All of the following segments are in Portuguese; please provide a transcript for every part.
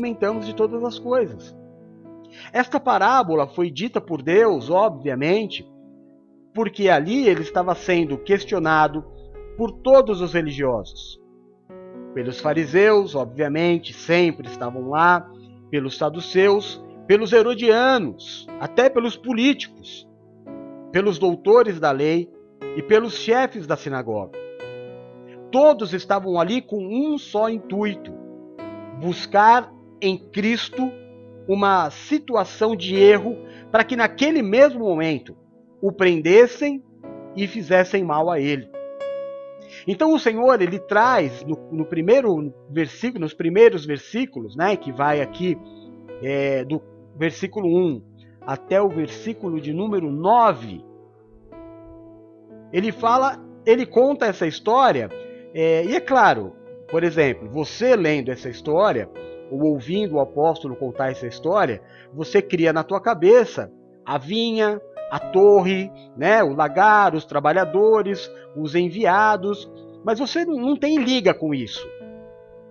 alimentamos de todas as coisas. Esta parábola foi dita por Deus, obviamente, porque ali ele estava sendo questionado por todos os religiosos. Pelos fariseus, obviamente, sempre estavam lá, pelos saduceus, pelos herodianos, até pelos políticos, pelos doutores da lei e pelos chefes da sinagoga. Todos estavam ali com um só intuito: buscar em Cristo uma situação de erro para que naquele mesmo momento o prendessem e fizessem mal a ele. Então o Senhor ele traz no, no primeiro versículo, nos primeiros versículos, né, que vai aqui é, do versículo 1 até o versículo de número 9, ele fala, ele conta essa história, é, e é claro, por exemplo, você lendo essa história, ou ouvindo o apóstolo contar essa história, você cria na tua cabeça a vinha, a torre, né, o lagar, os trabalhadores, os enviados, mas você não tem liga com isso.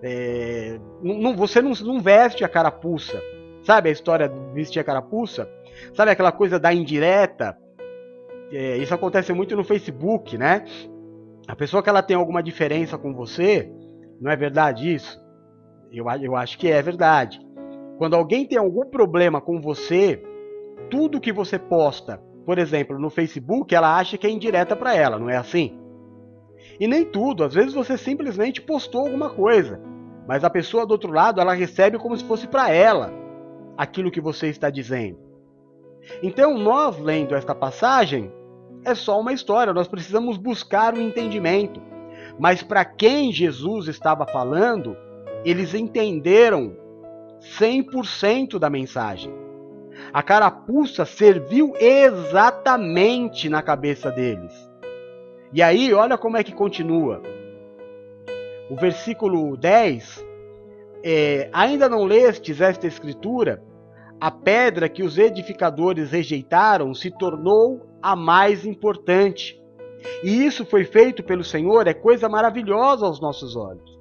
É, não, você não, não, veste a carapuça. Sabe a história de vestir a carapuça? Sabe aquela coisa da indireta? É, isso acontece muito no Facebook, né? A pessoa que ela tem alguma diferença com você, não é verdade isso? Eu, eu acho que é verdade. Quando alguém tem algum problema com você, tudo que você posta, por exemplo, no Facebook, ela acha que é indireta para ela, não é assim? E nem tudo, às vezes você simplesmente postou alguma coisa, mas a pessoa do outro lado, ela recebe como se fosse para ela aquilo que você está dizendo. Então, nós lendo esta passagem, é só uma história, nós precisamos buscar o um entendimento. Mas para quem Jesus estava falando, eles entenderam 100% da mensagem. A carapuça serviu exatamente na cabeça deles. E aí, olha como é que continua. O versículo 10: é, Ainda não lestes esta escritura? A pedra que os edificadores rejeitaram se tornou a mais importante. E isso foi feito pelo Senhor, é coisa maravilhosa aos nossos olhos.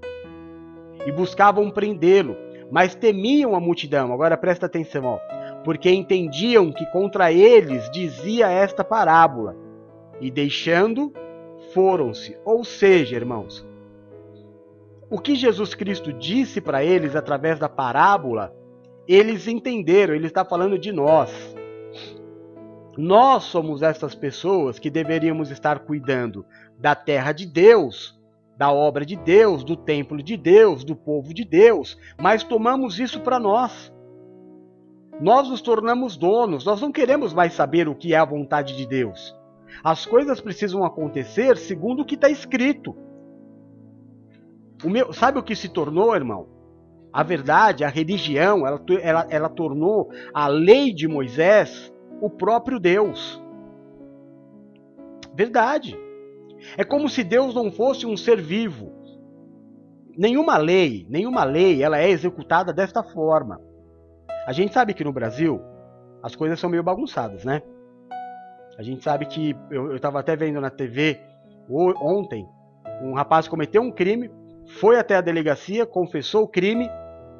E buscavam prendê-lo, mas temiam a multidão. Agora presta atenção, ó, porque entendiam que contra eles dizia esta parábola. E deixando, foram-se. Ou seja, irmãos, o que Jesus Cristo disse para eles através da parábola, eles entenderam, ele está falando de nós. Nós somos essas pessoas que deveríamos estar cuidando da terra de Deus, da obra de Deus, do templo de Deus, do povo de Deus, mas tomamos isso para nós. Nós nos tornamos donos, nós não queremos mais saber o que é a vontade de Deus. As coisas precisam acontecer segundo o que está escrito. O meu, sabe o que se tornou, irmão? A verdade, a religião, ela, ela, ela tornou a lei de Moisés o próprio Deus. Verdade. É como se Deus não fosse um ser vivo. Nenhuma lei, nenhuma lei, ela é executada desta forma. A gente sabe que no Brasil as coisas são meio bagunçadas, né? A gente sabe que eu estava até vendo na TV ontem um rapaz cometeu um crime, foi até a delegacia, confessou o crime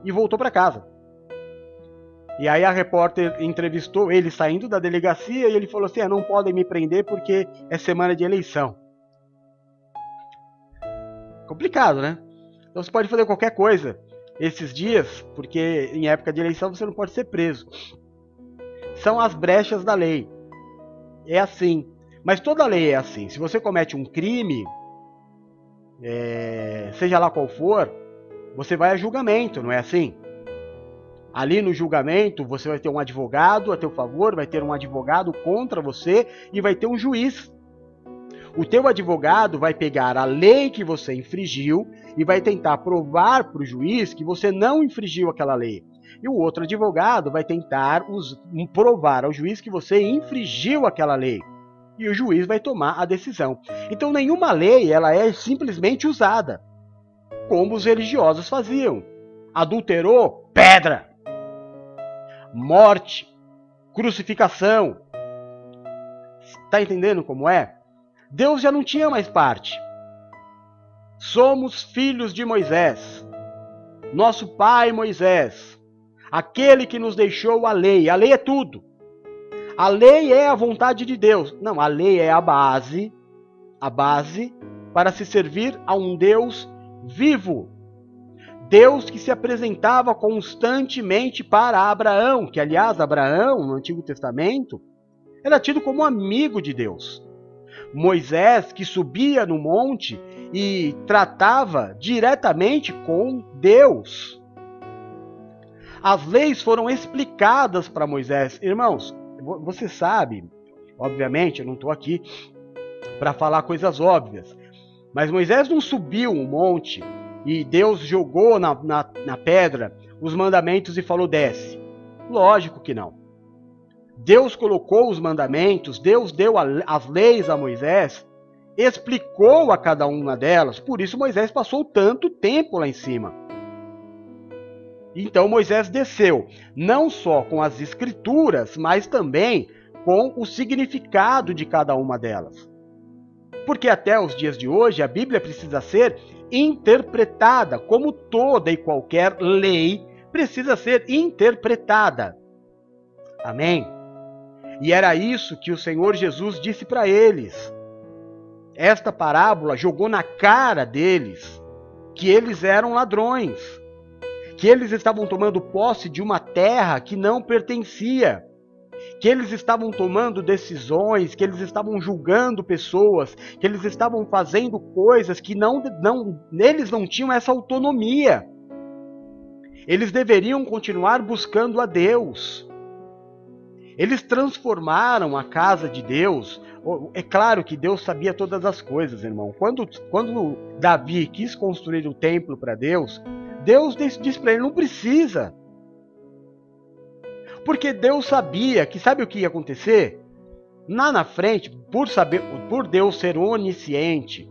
e voltou para casa. E aí a repórter entrevistou ele saindo da delegacia e ele falou assim: ah, não podem me prender porque é semana de eleição. Complicado, né? Então você pode fazer qualquer coisa esses dias, porque em época de eleição você não pode ser preso. São as brechas da lei. É assim. Mas toda lei é assim. Se você comete um crime, é, seja lá qual for, você vai a julgamento, não é assim? Ali no julgamento, você vai ter um advogado a teu favor, vai ter um advogado contra você e vai ter um juiz. O teu advogado vai pegar a lei que você infringiu e vai tentar provar para o juiz que você não infringiu aquela lei. E o outro advogado vai tentar provar ao juiz que você infringiu aquela lei. E o juiz vai tomar a decisão. Então nenhuma lei ela é simplesmente usada, como os religiosos faziam. Adulterou, pedra morte, crucificação. Está entendendo como é? Deus já não tinha mais parte. Somos filhos de Moisés. Nosso pai Moisés. aquele que nos deixou a lei. A lei é tudo. A lei é a vontade de Deus. Não, a lei é a base, a base para se servir a um Deus vivo. Deus que se apresentava constantemente para Abraão, que aliás Abraão no Antigo Testamento era tido como amigo de Deus. Moisés que subia no monte e tratava diretamente com Deus. As leis foram explicadas para Moisés. Irmãos, você sabe, obviamente, eu não estou aqui para falar coisas óbvias, mas Moisés não subiu um monte e Deus jogou na, na, na pedra os mandamentos e falou: desce. Lógico que não. Deus colocou os mandamentos, Deus deu as leis a Moisés, explicou a cada uma delas, por isso Moisés passou tanto tempo lá em cima. Então Moisés desceu, não só com as escrituras, mas também com o significado de cada uma delas. Porque até os dias de hoje a Bíblia precisa ser interpretada, como toda e qualquer lei precisa ser interpretada. Amém? E era isso que o Senhor Jesus disse para eles. Esta parábola jogou na cara deles que eles eram ladrões, que eles estavam tomando posse de uma terra que não pertencia, que eles estavam tomando decisões, que eles estavam julgando pessoas, que eles estavam fazendo coisas que não, não eles não tinham essa autonomia. Eles deveriam continuar buscando a Deus. Eles transformaram a casa de Deus. É claro que Deus sabia todas as coisas, irmão. Quando, quando Davi quis construir o templo para Deus, Deus disse para ele: não precisa. Porque Deus sabia que sabe o que ia acontecer? Lá na frente, por saber, por Deus ser onisciente,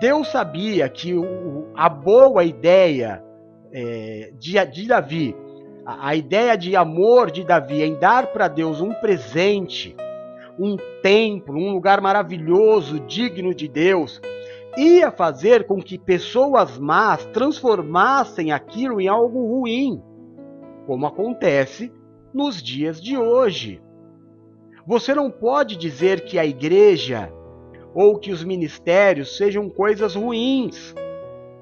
Deus sabia que o, a boa ideia é, de, de Davi a, a ideia de amor de Davi em dar para Deus um presente, um templo, um lugar maravilhoso, digno de Deus, ia fazer com que pessoas más transformassem aquilo em algo ruim, como acontece nos dias de hoje. Você não pode dizer que a igreja ou que os ministérios sejam coisas ruins.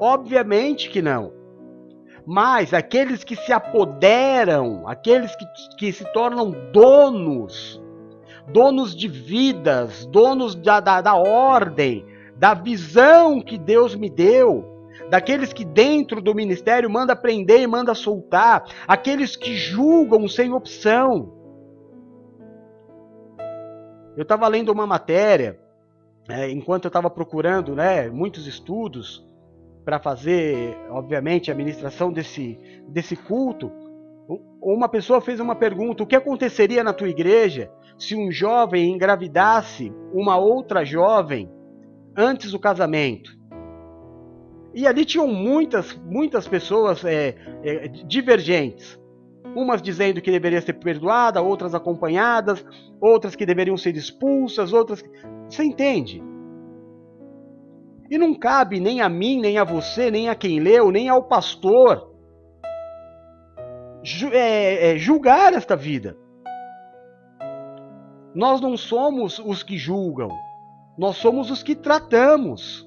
Obviamente que não. Mas aqueles que se apoderam, aqueles que, que se tornam donos, donos de vidas, donos da, da, da ordem, da visão que Deus me deu, daqueles que dentro do ministério manda prender e manda soltar, aqueles que julgam sem opção. Eu estava lendo uma matéria, é, enquanto eu estava procurando né, muitos estudos, para fazer, obviamente, a administração desse, desse culto, uma pessoa fez uma pergunta: o que aconteceria na tua igreja se um jovem engravidasse uma outra jovem antes do casamento? E ali tinham muitas, muitas pessoas é, é, divergentes. Umas dizendo que deveria ser perdoada, outras acompanhadas, outras que deveriam ser expulsas, outras. Você entende? E não cabe nem a mim, nem a você, nem a quem leu, nem ao pastor é, é, julgar esta vida. Nós não somos os que julgam, nós somos os que tratamos.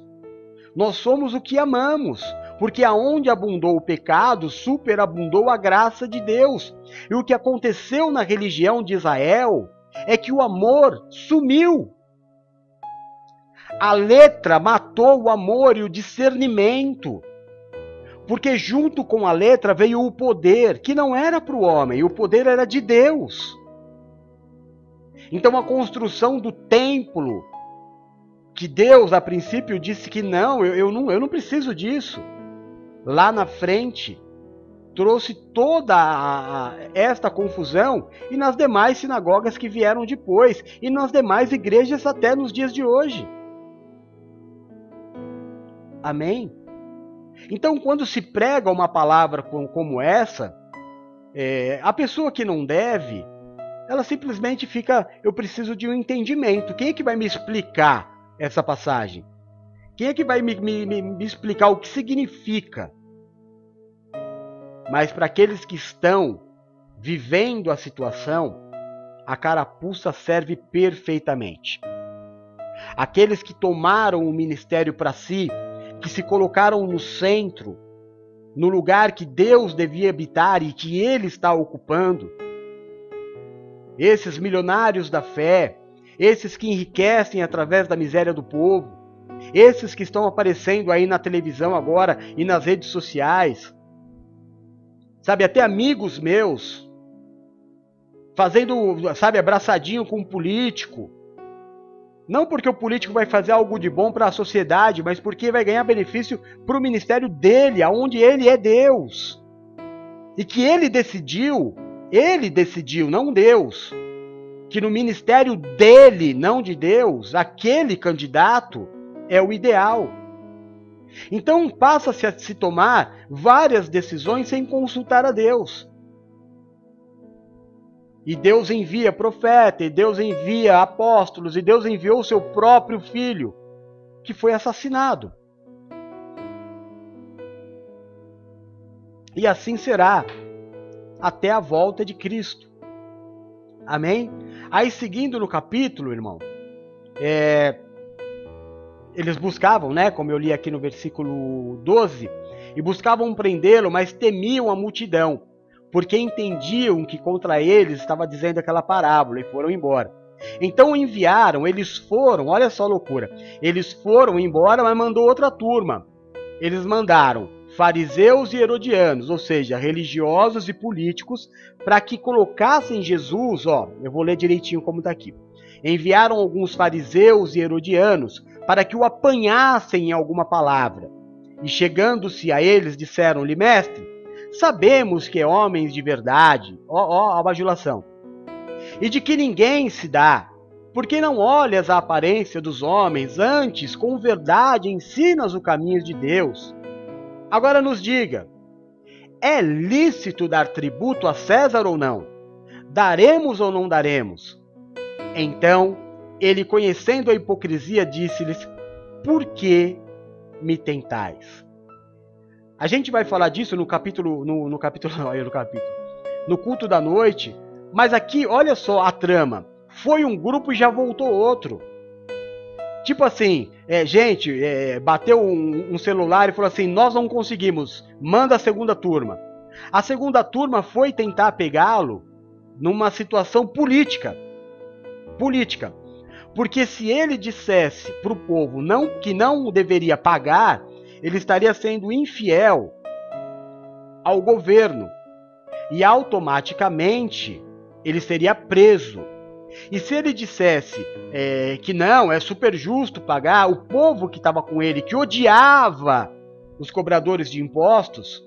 Nós somos o que amamos, porque aonde abundou o pecado, superabundou a graça de Deus. E o que aconteceu na religião de Israel é que o amor sumiu. A letra matou o amor e o discernimento. Porque junto com a letra veio o poder, que não era para o homem, o poder era de Deus. Então a construção do templo, que Deus a princípio disse que não, eu, eu, não, eu não preciso disso. Lá na frente, trouxe toda a, esta confusão e nas demais sinagogas que vieram depois, e nas demais igrejas até nos dias de hoje. Amém? Então, quando se prega uma palavra como essa, é, a pessoa que não deve, ela simplesmente fica, eu preciso de um entendimento. Quem é que vai me explicar essa passagem? Quem é que vai me, me, me explicar o que significa? Mas para aqueles que estão vivendo a situação, a carapuça serve perfeitamente. Aqueles que tomaram o ministério para si, que se colocaram no centro, no lugar que Deus devia habitar e que ele está ocupando, esses milionários da fé, esses que enriquecem através da miséria do povo, esses que estão aparecendo aí na televisão agora e nas redes sociais, sabe, até amigos meus, fazendo, sabe, abraçadinho com um político. Não porque o político vai fazer algo de bom para a sociedade, mas porque vai ganhar benefício para o ministério dele, aonde ele é Deus. E que ele decidiu, ele decidiu, não Deus, que no ministério dele, não de Deus, aquele candidato é o ideal. Então passa-se a se tomar várias decisões sem consultar a Deus. E Deus envia profeta, e Deus envia apóstolos, e Deus enviou o seu próprio filho, que foi assassinado. E assim será até a volta de Cristo. Amém? Aí, seguindo no capítulo, irmão, é, eles buscavam, né, como eu li aqui no versículo 12, e buscavam prendê-lo, mas temiam a multidão, porque entendiam que contra eles estava dizendo aquela parábola e foram embora. Então enviaram, eles foram, olha só a loucura. Eles foram embora, mas mandou outra turma. Eles mandaram fariseus e herodianos, ou seja, religiosos e políticos, para que colocassem Jesus, ó, eu vou ler direitinho como está aqui. Enviaram alguns fariseus e herodianos para que o apanhassem em alguma palavra. E chegando-se a eles, disseram-lhe, mestre, sabemos que é homens de verdade, ó, ó, a bajulação, e de que ninguém se dá, porque não olhas a aparência dos homens, antes, com verdade, ensinas o caminho de Deus. Agora nos diga, é lícito dar tributo a César ou não? Daremos ou não daremos? Então ele, conhecendo a hipocrisia, disse-lhes: Por que me tentais? A gente vai falar disso no capítulo, no, no capítulo, no capítulo, no culto da noite. Mas aqui, olha só a trama. Foi um grupo e já voltou outro. Tipo assim, é, gente, é, bateu um, um celular e falou assim: nós não conseguimos, manda a segunda turma. A segunda turma foi tentar pegá-lo numa situação política. Política. Porque se ele dissesse para o povo não, que não deveria pagar, ele estaria sendo infiel ao governo. E automaticamente ele seria preso. E se ele dissesse é, que não, é super justo pagar, o povo que estava com ele, que odiava os cobradores de impostos,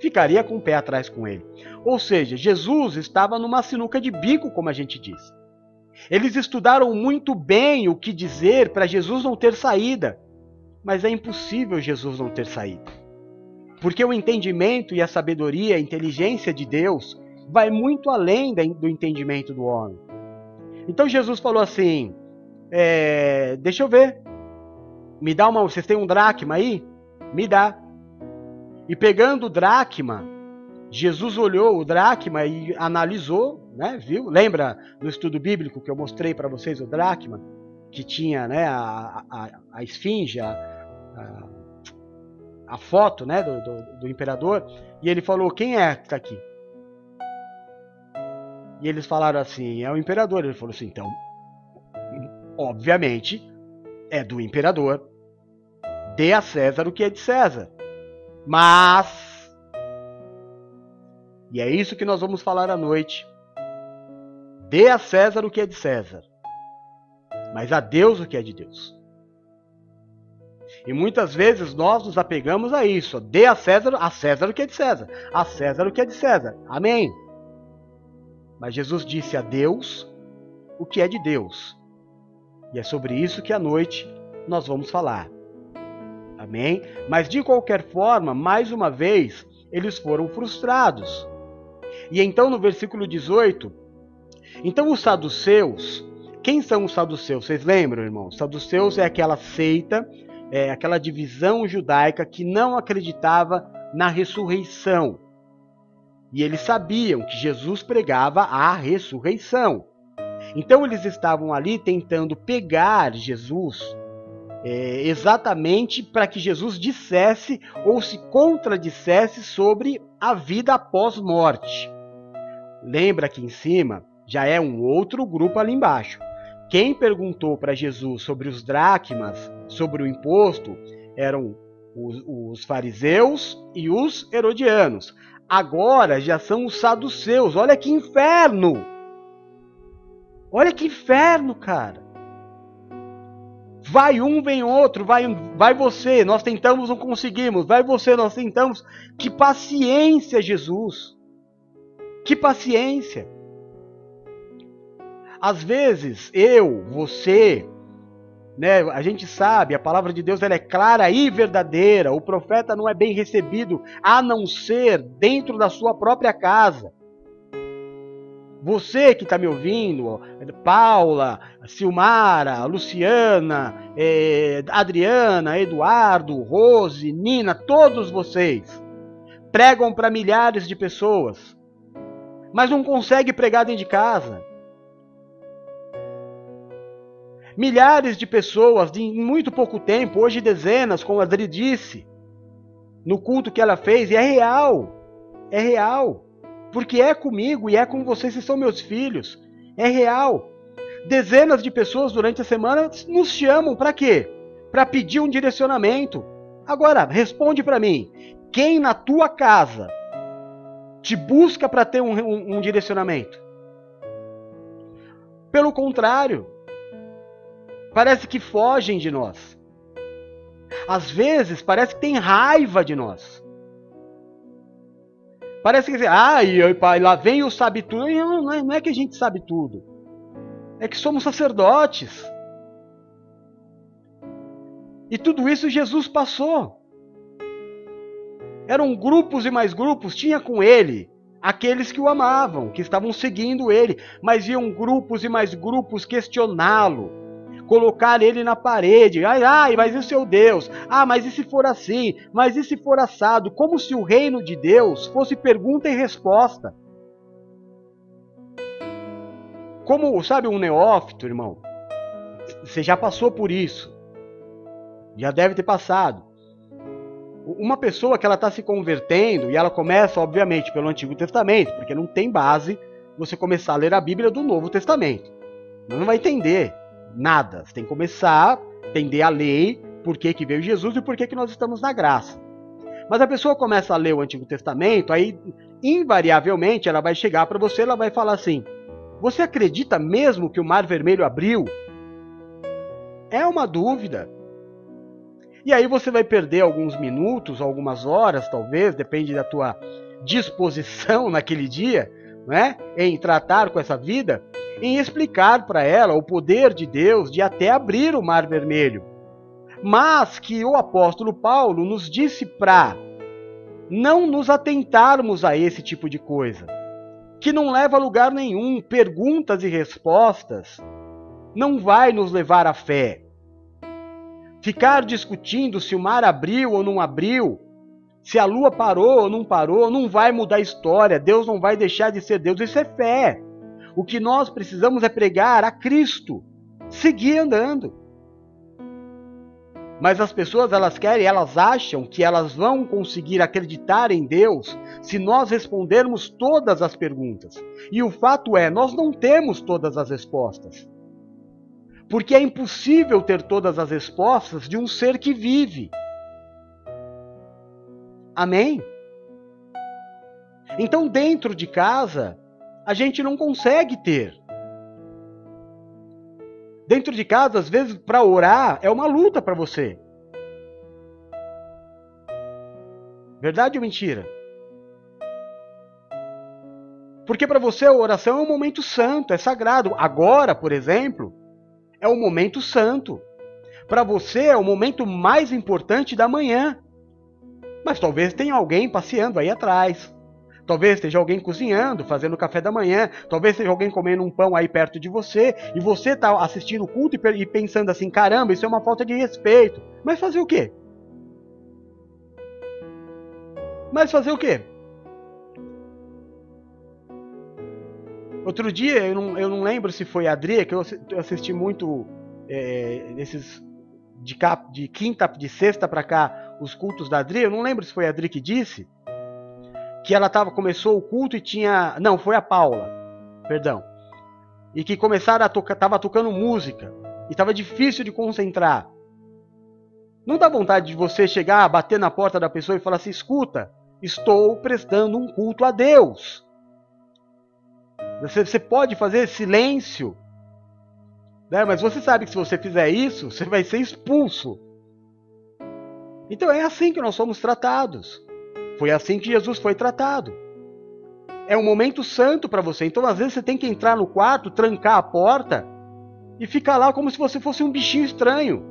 ficaria com o pé atrás com ele. Ou seja, Jesus estava numa sinuca de bico, como a gente diz. Eles estudaram muito bem o que dizer para Jesus não ter saída, mas é impossível Jesus não ter saída. Porque o entendimento e a sabedoria, a inteligência de Deus vai muito além do entendimento do homem. Então Jesus falou assim: é, Deixa eu ver, me dá uma. Vocês têm um dracma aí? Me dá. E pegando o dracma, Jesus olhou o dracma e analisou, né, viu? Lembra no estudo bíblico que eu mostrei para vocês o dracma? Que tinha né, a, a, a esfinge, a, a, foto né, do, do, do, imperador, e ele falou: Quem é que está aqui? E eles falaram assim: É o imperador. Ele falou assim: Então, obviamente, é do imperador. Dê a César o que é de César. Mas e é isso que nós vamos falar à noite. Dê a César o que é de César, mas a Deus o que é de Deus. E muitas vezes nós nos apegamos a isso. Dê a César, a César o que é de César, a César o que é de César. Amém. Mas Jesus disse a Deus o que é de Deus. E é sobre isso que à noite nós vamos falar. Amém? Mas de qualquer forma, mais uma vez, eles foram frustrados. E então no versículo 18, então os saduceus, quem são os saduceus? Vocês lembram, irmãos? Os saduceus é aquela seita, é aquela divisão judaica que não acreditava na ressurreição. E eles sabiam que Jesus pregava a ressurreição. Então eles estavam ali tentando pegar Jesus é, exatamente para que Jesus dissesse ou se contradissesse sobre a vida após morte. Lembra que em cima já é um outro grupo ali embaixo. Quem perguntou para Jesus sobre os dracmas, sobre o imposto, eram os, os fariseus e os herodianos. Agora já são os saduceus. Olha que inferno! Olha que inferno, cara. Vai um, vem outro, vai, vai você, nós tentamos, não conseguimos. Vai você, nós tentamos. Que paciência, Jesus. Que paciência. Às vezes, eu, você, né, a gente sabe, a palavra de Deus ela é clara e verdadeira. O profeta não é bem recebido a não ser dentro da sua própria casa. Você que está me ouvindo, Paula, Silmara, Luciana, eh, Adriana, Eduardo, Rose, Nina, todos vocês pregam para milhares de pessoas, mas não consegue pregar dentro de casa. Milhares de pessoas em muito pouco tempo, hoje dezenas, como a Adri disse, no culto que ela fez, e é real. É real. Porque é comigo e é com vocês, vocês são meus filhos. É real. Dezenas de pessoas durante a semana nos chamam para quê? Para pedir um direcionamento. Agora, responde para mim. Quem na tua casa te busca para ter um, um, um direcionamento? Pelo contrário, parece que fogem de nós. Às vezes parece que tem raiva de nós. Parece que ah, e, pai, lá vem o sabe tudo. Não, é, não é que a gente sabe tudo. É que somos sacerdotes. E tudo isso Jesus passou. Eram grupos e mais grupos, tinha com ele aqueles que o amavam, que estavam seguindo ele, mas iam grupos e mais grupos questioná-lo colocar ele na parede. Ai, ai, mas e o seu Deus? Ah, mas e se for assim? Mas e se for assado? Como se o reino de Deus fosse pergunta e resposta. Como, sabe, um neófito, irmão? Você já passou por isso. Já deve ter passado. Uma pessoa que ela está se convertendo e ela começa, obviamente, pelo Antigo Testamento, porque não tem base você começar a ler a Bíblia do Novo Testamento. Não vai entender. Nada. Você tem que começar a entender a lei, por que, que veio Jesus e por que, que nós estamos na graça. Mas a pessoa começa a ler o Antigo Testamento, aí invariavelmente ela vai chegar para você, ela vai falar assim: Você acredita mesmo que o Mar Vermelho abriu? É uma dúvida. E aí você vai perder alguns minutos, algumas horas, talvez, depende da tua disposição naquele dia, né, em tratar com essa vida, em explicar para ela o poder de Deus de até abrir o Mar Vermelho. Mas que o apóstolo Paulo nos disse para não nos atentarmos a esse tipo de coisa, que não leva a lugar nenhum, perguntas e respostas não vai nos levar à fé. Ficar discutindo se o mar abriu ou não abriu, se a lua parou ou não parou, não vai mudar a história. Deus não vai deixar de ser Deus. Isso é fé. O que nós precisamos é pregar a Cristo, seguir andando. Mas as pessoas elas querem, elas acham que elas vão conseguir acreditar em Deus se nós respondermos todas as perguntas. E o fato é, nós não temos todas as respostas. Porque é impossível ter todas as respostas de um ser que vive. Amém? Então, dentro de casa, a gente não consegue ter. Dentro de casa, às vezes, para orar é uma luta para você. Verdade ou mentira? Porque para você a oração é um momento santo, é sagrado. Agora, por exemplo, é um momento santo. Para você é o momento mais importante da manhã. Mas talvez tenha alguém passeando aí atrás. Talvez esteja alguém cozinhando, fazendo café da manhã, talvez esteja alguém comendo um pão aí perto de você, e você está assistindo o culto e pensando assim: caramba, isso é uma falta de respeito. Mas fazer o quê? Mas fazer o quê? Outro dia, eu não, eu não lembro se foi a Adria, que eu assisti muito é, esses de, cap, de quinta, de sexta para cá, os cultos da Adri. Eu não lembro se foi a Adri que disse que ela tava, começou o culto e tinha. Não, foi a Paula, perdão. E que começaram a tocar, tava tocando música e tava difícil de concentrar. Não dá vontade de você chegar, bater na porta da pessoa e falar assim: escuta, estou prestando um culto a Deus. Você, você pode fazer silêncio né? Mas você sabe que se você fizer isso, você vai ser expulso. Então é assim que nós somos tratados. Foi assim que Jesus foi tratado. É um momento santo para você. Então às vezes você tem que entrar no quarto, trancar a porta e ficar lá como se você fosse um bichinho estranho.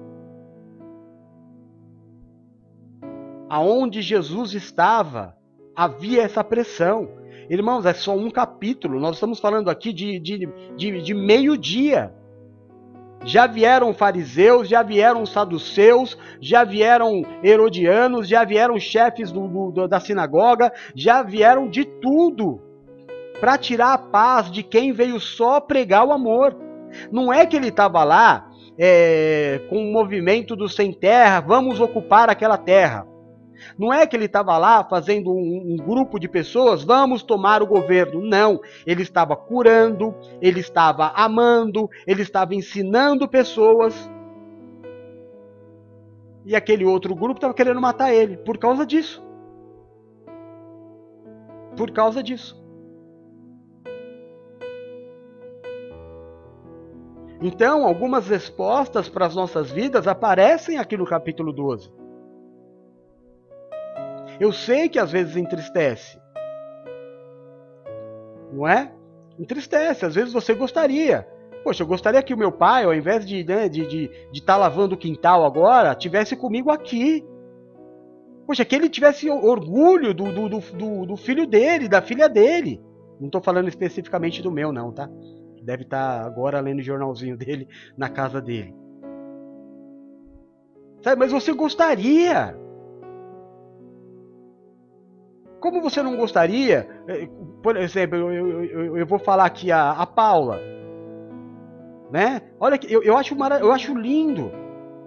Aonde Jesus estava, havia essa pressão. Irmãos, é só um capítulo. Nós estamos falando aqui de, de, de, de meio-dia. Já vieram fariseus, já vieram saduceus, já vieram herodianos, já vieram chefes do, do, da sinagoga, já vieram de tudo para tirar a paz de quem veio só pregar o amor. Não é que ele estava lá é, com o movimento do sem terra, vamos ocupar aquela terra. Não é que ele estava lá fazendo um, um, grupo de pessoas, vamos tomar o governo. Não. Ele estava curando, ele estava amando, ele estava ensinando pessoas. E aquele outro grupo estava querendo matar ele por causa disso. Por causa disso. Então, algumas respostas para as nossas vidas aparecem aqui no capítulo 12. Eu sei que às vezes entristece. Não é? Entristece. Às vezes você gostaria. Poxa, eu gostaria que o meu pai, ao invés de estar né, de, de, de tá lavando o quintal agora, tivesse comigo aqui. Poxa, que ele tivesse orgulho do, do, do, do filho dele, da filha dele. Não estou falando especificamente do meu, não, tá? Deve estar tá agora lendo o jornalzinho dele na casa dele. Sabe, mas você gostaria. Como você não gostaria, eh, por exemplo, eu, eu, eu, vou falar aqui a, a Paula, né? Olha eu, eu, acho eu acho lindo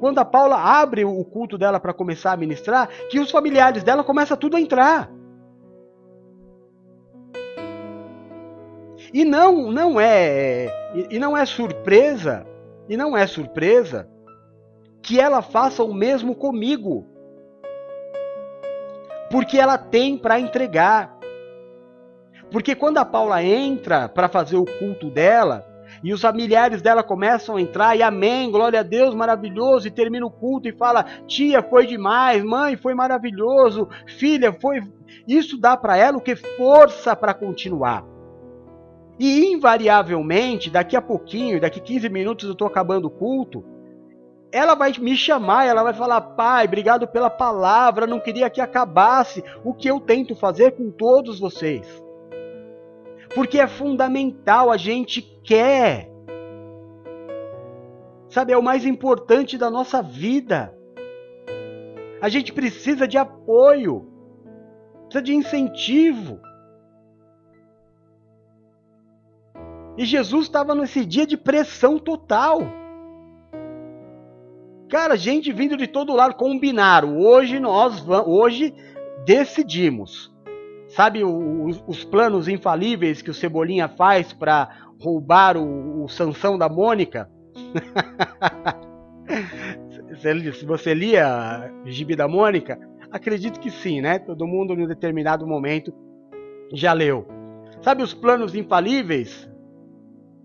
quando a Paula abre o culto dela para começar a ministrar, que os familiares dela começam tudo a entrar. E não, não é, e não é surpresa, e não é surpresa que ela faça o mesmo comigo porque ela tem para entregar. Porque quando a Paula entra para fazer o culto dela, e os familiares dela começam a entrar, e amém, glória a Deus, maravilhoso, e termina o culto e fala: tia, foi demais, mãe, foi maravilhoso, filha, foi. Isso dá para ela o que? Força para continuar. E invariavelmente, daqui a pouquinho, daqui 15 minutos eu estou acabando o culto, ela vai me chamar, ela vai falar: Pai, obrigado pela palavra, não queria que acabasse o que eu tento fazer com todos vocês. Porque é fundamental, a gente quer. Sabe, é o mais importante da nossa vida. A gente precisa de apoio, precisa de incentivo. E Jesus estava nesse dia de pressão total. Cara, gente vindo de todo lado, combinaram. Hoje nós vamos, hoje decidimos. Sabe os, os planos infalíveis que o Cebolinha faz para roubar o, o Sansão da Mônica? Se você lia Gibi da Mônica, acredito que sim, né? Todo mundo em um determinado momento já leu. Sabe os planos infalíveis?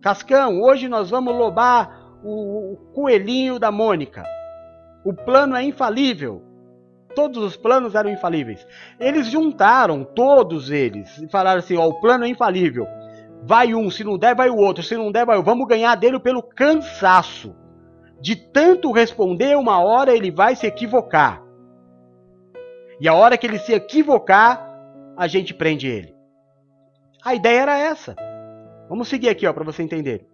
Cascão, hoje nós vamos roubar o, coelhinho da Mônica. O plano é infalível. Todos os planos eram infalíveis. Eles juntaram todos eles e falaram assim: ó, o plano é infalível. Vai um, se não der, vai o outro. Se não der, vai o. Vamos ganhar dele pelo cansaço. De tanto responder, uma hora ele vai se equivocar. E a hora que ele se equivocar, a gente prende ele. A ideia era essa. Vamos seguir aqui, ó, para você entender.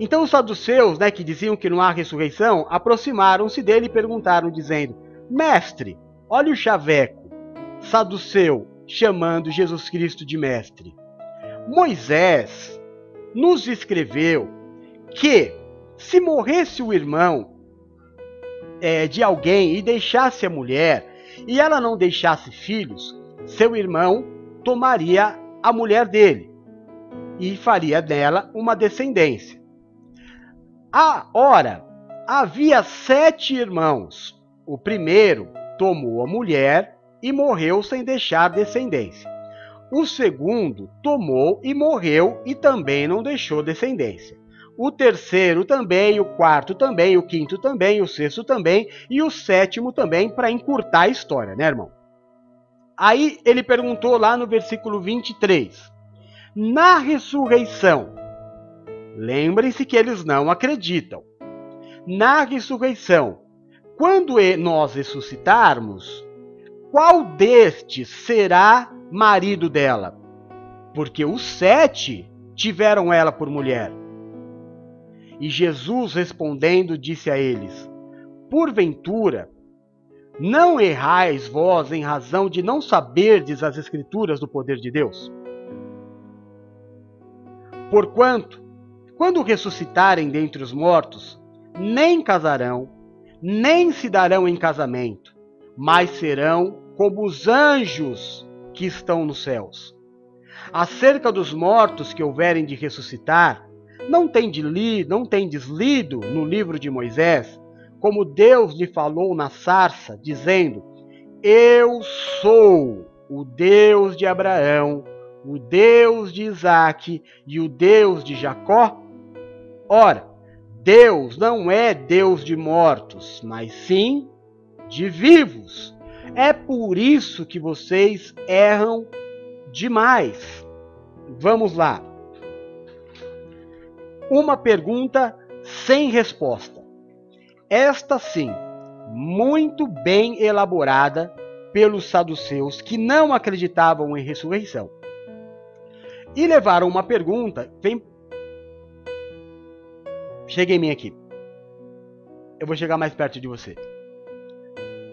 Então os saduceus, né, que diziam que não há ressurreição, aproximaram-se dele e perguntaram, dizendo: Mestre, olha o chaveco, saduceu, chamando Jesus Cristo de mestre. Moisés nos escreveu que se morresse o irmão é, de alguém e deixasse a mulher, e ela não deixasse filhos, seu irmão tomaria a mulher dele e faria dela uma descendência. A ora, havia sete irmãos. O primeiro tomou a mulher e morreu sem deixar descendência. O segundo tomou e morreu e também não deixou descendência. O terceiro também, o quarto também, o quinto também, o sexto também e o sétimo também, para encurtar a história, né, irmão? Aí ele perguntou lá no versículo 23: Na ressurreição, lembrem-se que eles não acreditam. Na ressurreição, quando nós ressuscitarmos, qual destes será marido dela? Porque os sete tiveram ela por mulher. E Jesus respondendo disse a eles: Porventura, não errais vós em razão de não saberdes as Escrituras do poder de Deus? Porquanto, quando ressuscitarem dentre os mortos, nem casarão, nem se darão em casamento, mas serão como os anjos que estão nos céus. Acerca dos mortos que houverem de ressuscitar, não tem de li, não tem deslido no livro de Moisés como Deus lhe falou na sarça, dizendo: Eu sou o Deus de Abraão, o Deus de Isaque e o Deus de Jacó? Ora, Deus não é Deus de mortos, mas sim de vivos. É por isso que vocês erram demais. Vamos lá. Uma pergunta sem resposta esta sim, muito bem elaborada pelos saduceus que não acreditavam em ressurreição. E levaram uma pergunta, vem Chega em mim aqui. Eu vou chegar mais perto de você.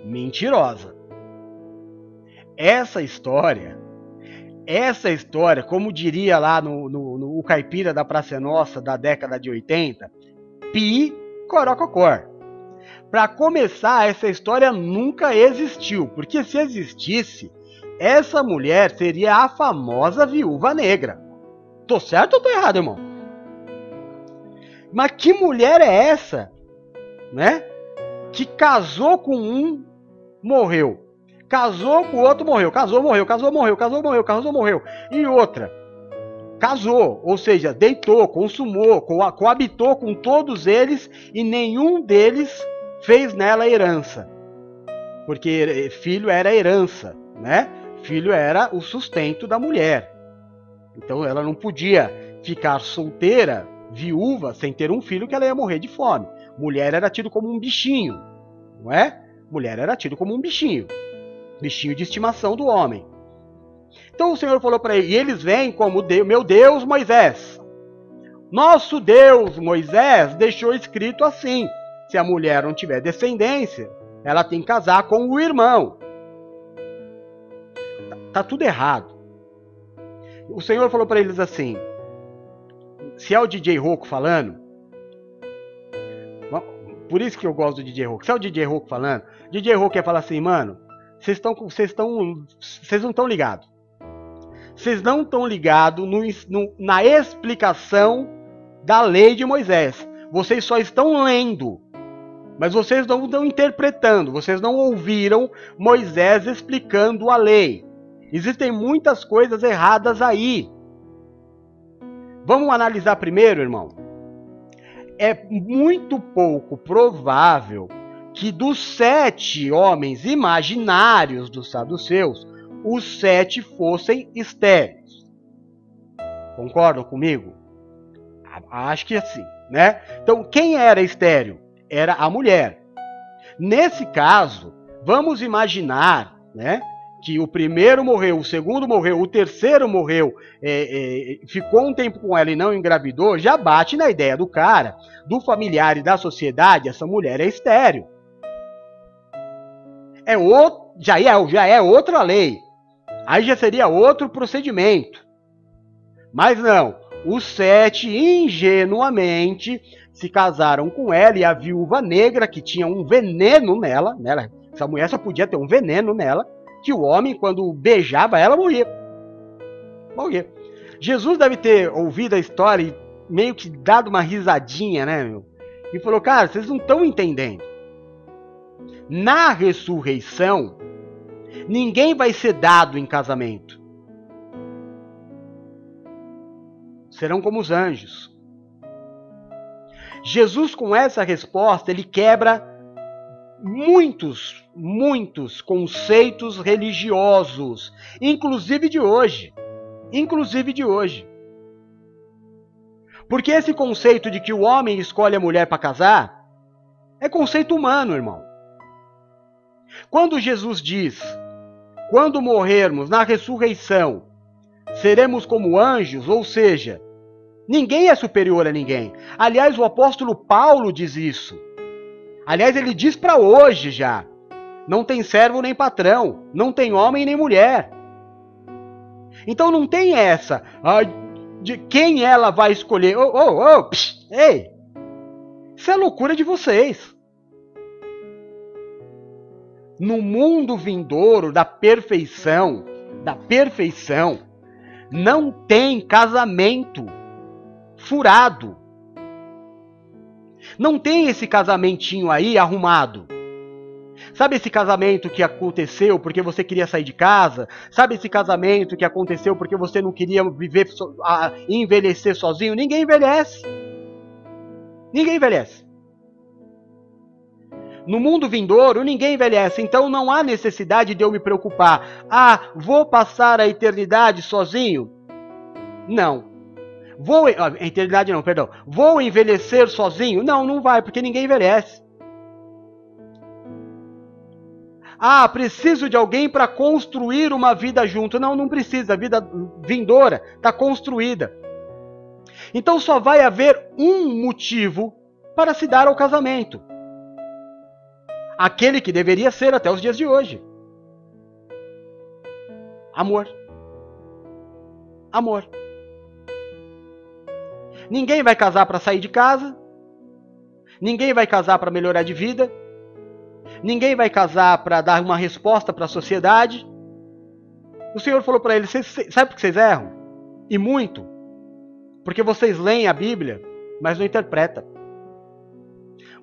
Mentirosa. Essa história, essa história, como diria lá no, no, no o caipira da Praça Nossa da década de 80, pi corococor. Para começar, essa história nunca existiu, porque se existisse, essa mulher seria a famosa viúva negra. Tô certo ou tô errado, irmão? Mas que mulher é essa, né? Que casou com um, morreu. Casou com o outro, morreu. Casou, morreu. Casou, morreu. Casou, morreu. Casou, morreu. E outra, casou, ou seja, deitou, consumou, coabitou com todos eles e nenhum deles fez nela herança. Porque filho era herança, né? Filho era o sustento da mulher. Então ela não podia ficar solteira, viúva, sem ter um filho que ela ia morrer de fome. Mulher era tido como um bichinho, não é? Mulher era tido como um bichinho. Bichinho de estimação do homem. Então o Senhor falou para ele, e eles vêm como Deus, meu Deus, Moisés. Nosso Deus, Moisés, deixou escrito assim: se a mulher não tiver descendência, ela tem que casar com o irmão. Tá, tá tudo errado. O Senhor falou para eles assim: se é o DJ Roco falando, por isso que eu gosto do DJ Roco. Se é o DJ Roco falando, DJ Roco quer falar assim, mano, vocês estão, vocês estão, vocês não estão ligados. Vocês não estão ligados na explicação da lei de Moisés. Vocês só estão lendo. Mas vocês não estão interpretando, vocês não ouviram Moisés explicando a lei. Existem muitas coisas erradas aí. Vamos analisar primeiro, irmão. É muito pouco provável que dos sete homens imaginários dos saduceus, os sete fossem estéreis. Concordam comigo? Acho que assim, né? Então, quem era estéreo? era a mulher. Nesse caso, vamos imaginar, né, que o primeiro morreu, o segundo morreu, o terceiro morreu, é, é, ficou um tempo com ela e não engravidou, já bate na ideia do cara, do familiar e da sociedade, essa mulher é estéreo. É outro, já, é, já é outra lei. Aí já seria outro procedimento. Mas não, os sete ingenuamente se casaram com ela e a viúva negra, que tinha um veneno nela, nela essa mulher só podia ter um veneno nela, que o homem, quando beijava ela, morria. Morria. Jesus deve ter ouvido a história e meio que dado uma risadinha, né, meu? E falou, cara, vocês não estão entendendo. Na ressurreição, ninguém vai ser dado em casamento. Serão como os anjos. Jesus, com essa resposta, ele quebra muitos, muitos conceitos religiosos, inclusive de hoje. Inclusive de hoje. Porque esse conceito de que o homem escolhe a mulher para casar é conceito humano, irmão. Quando Jesus diz: quando morrermos na ressurreição, seremos como anjos, ou seja, ninguém é superior a ninguém. Aliás, o apóstolo Paulo diz isso. Aliás, ele diz para hoje já: não tem servo nem patrão, não tem homem nem mulher. Então não tem essa ah, de quem ela vai escolher. Oh, oh, oh, psh, ei! Isso é loucura de vocês. No mundo vindouro da perfeição, da perfeição, não tem casamento furado. Não tem esse casamentinho aí arrumado. Sabe esse casamento que aconteceu porque você queria sair de casa? Sabe esse casamento que aconteceu porque você não queria viver so, a, envelhecer sozinho? Ninguém envelhece. Ninguém envelhece. No mundo vindouro, ninguém envelhece, então não há necessidade de eu me preocupar. Ah, vou passar a eternidade sozinho? Não. Vou. A eternidade não, perdão. Vou envelhecer sozinho? Não, não vai, porque ninguém envelhece. Ah, preciso de alguém para construir uma vida junto. Não, não precisa. A vida vindoura está construída. Então só vai haver um motivo para se dar ao casamento. Aquele que deveria ser até os dias de hoje. Amor. Amor. Ninguém vai casar para sair de casa. Ninguém vai casar para melhorar de vida. Ninguém vai casar para dar uma resposta para a sociedade. O Senhor falou para eles: sabe por que vocês erram? E muito. Porque vocês leem a Bíblia, mas não interpretam.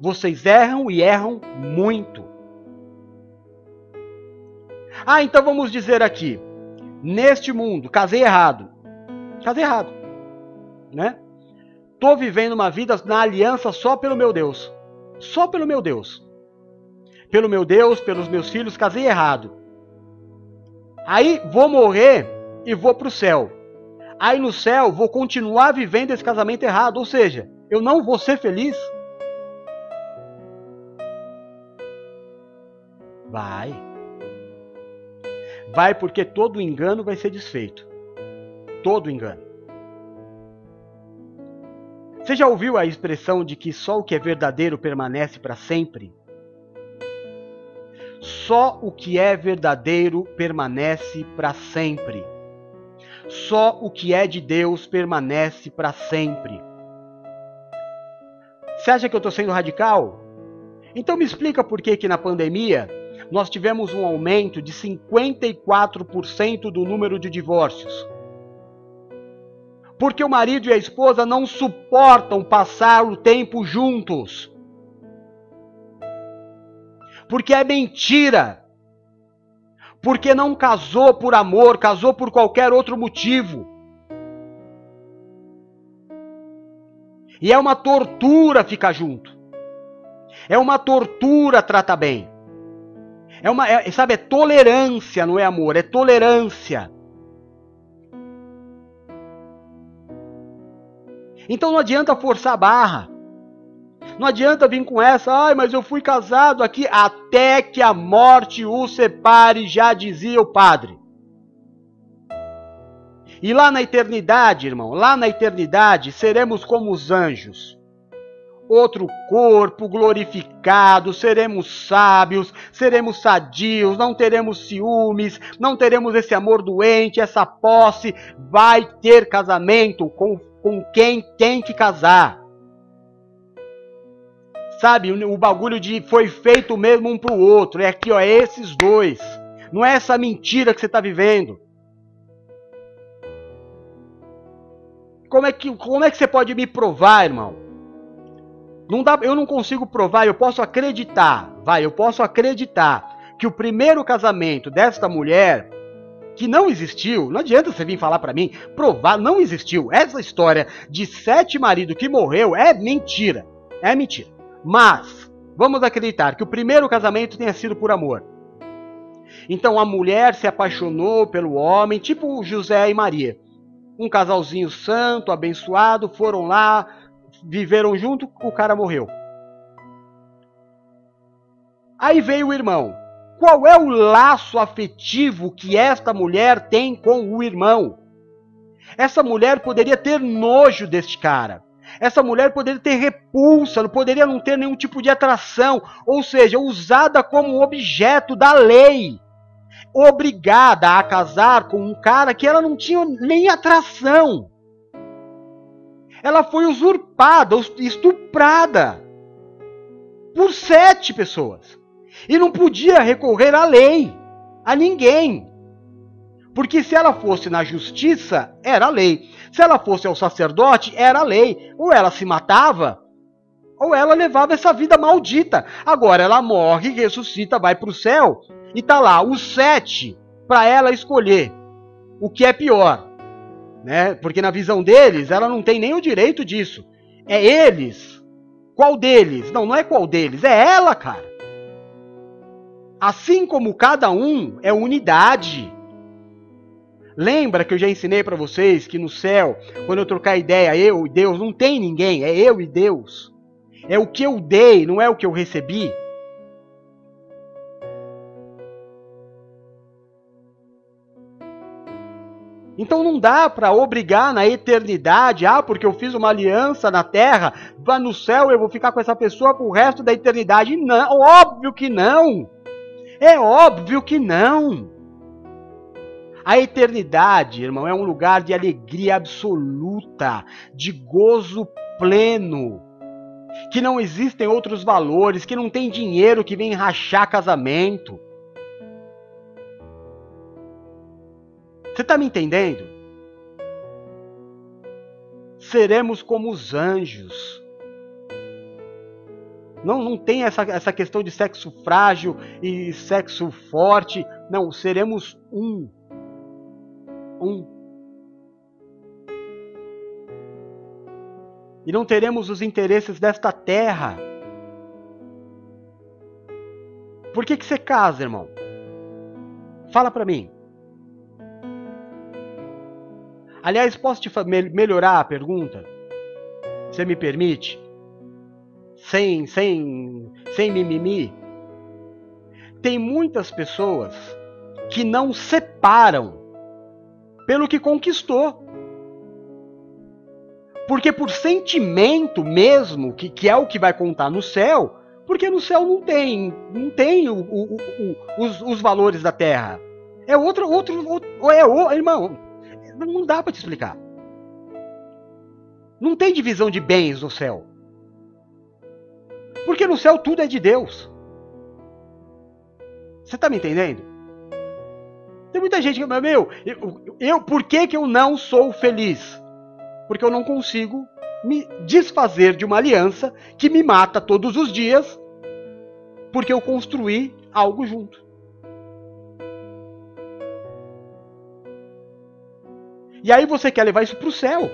Vocês erram e erram muito. Ah, então vamos dizer aqui: neste mundo, casei errado. Casei errado. Né? Tô vivendo uma vida na aliança só pelo meu Deus. Só pelo meu Deus pelo meu Deus, pelos meus filhos, casei errado. Aí vou morrer e vou para o céu. Aí no céu vou continuar vivendo esse casamento errado, ou seja, eu não vou ser feliz. Vai. Vai porque todo engano vai ser desfeito. Todo engano. Você já ouviu a expressão de que só o que é verdadeiro permanece para sempre? Só o que é verdadeiro permanece para sempre. Só o que é de Deus permanece para sempre. Você acha que eu estou sendo radical? Então me explica por que, que na pandemia nós tivemos um aumento de 54% do número de divórcios. Porque o marido e a esposa não suportam passar o tempo juntos porque é mentira. Porque não casou por amor, casou por qualquer outro motivo. E é uma tortura ficar junto. É uma tortura tratar bem. É uma, é, sabe, é tolerância, não é amor, é tolerância. Então não adianta forçar a barra. Não adianta vir com essa, ai, mas eu fui casado aqui até que a morte o separe, já dizia o padre. E lá na eternidade, irmão, lá na eternidade seremos como os anjos. outro corpo glorificado, seremos sábios, seremos sadios, não teremos ciúmes, não teremos esse amor doente, essa posse. Vai ter casamento com, com quem tem que casar. Sabe, o bagulho de foi feito mesmo um pro outro. É aqui, ó, é esses dois. Não é essa mentira que você está vivendo. Como é, que, como é que você pode me provar, irmão? Não dá, eu não consigo provar, eu posso acreditar, vai, eu posso acreditar que o primeiro casamento desta mulher que não existiu, não adianta você vir falar para mim, provar, não existiu. Essa história de sete maridos que morreu é mentira. É mentira. Mas vamos acreditar que o primeiro casamento tenha sido por amor. Então a mulher se apaixonou pelo homem, tipo José e Maria. Um casalzinho santo, abençoado, foram lá, viveram junto, o cara morreu. Aí veio o irmão. Qual é o laço afetivo que esta mulher tem com o irmão? Essa mulher poderia ter nojo deste cara. Essa mulher poderia ter repulsa, não poderia não ter nenhum tipo de atração, ou seja, usada como objeto da lei. Obrigada a casar com um cara que ela não tinha nem atração ela foi usurpada, estuprada por sete pessoas. E não podia recorrer à lei, a ninguém. Porque se ela fosse na justiça, era lei. Se ela fosse ao sacerdote, era lei. Ou ela se matava, ou ela levava essa vida maldita. Agora ela morre, ressuscita, vai para o céu, e tá lá os sete para ela escolher o que é pior né? Porque na visão deles, ela não tem nem o direito disso. É eles. Qual deles? Não, não é qual deles, é ela, cara. Assim como cada um é unidade. Lembra que eu já ensinei para vocês que no céu, quando eu trocar ideia, eu e Deus, não tem ninguém, é eu e Deus. É o que eu dei, não é o que eu recebi. Então não dá para obrigar na eternidade, ah, porque eu fiz uma aliança na terra, no céu eu vou ficar com essa pessoa pro resto da eternidade. Não, óbvio que não. É óbvio que não. A eternidade, irmão, é um lugar de alegria absoluta, de gozo pleno. Que não existem outros valores, que não tem dinheiro que vem rachar casamento. Você está me entendendo? Seremos como os anjos. Não, não tem essa, essa questão de sexo frágil e sexo forte. Não, seremos um. Um. E não teremos os interesses desta terra. Por que, que você casa, irmão? Fala para mim. Aliás, posso te melhorar a pergunta? Você me permite? Sem, sem, sem mimimi? Tem muitas pessoas que não separam pelo que conquistou. Porque por sentimento mesmo, que, que é o que vai contar no céu, porque no céu não tem, não tem o, o, o, os, os valores da terra. É outro, outro, outro é o, irmão, não dá para te explicar. Não tem divisão de bens no céu. Porque no céu tudo é de Deus. Você está me entendendo? Tem muita gente que, meu, eu, eu, por que, que eu não sou feliz? Porque eu não consigo me desfazer de uma aliança que me mata todos os dias, porque eu construí algo junto. E aí você quer levar isso para o céu.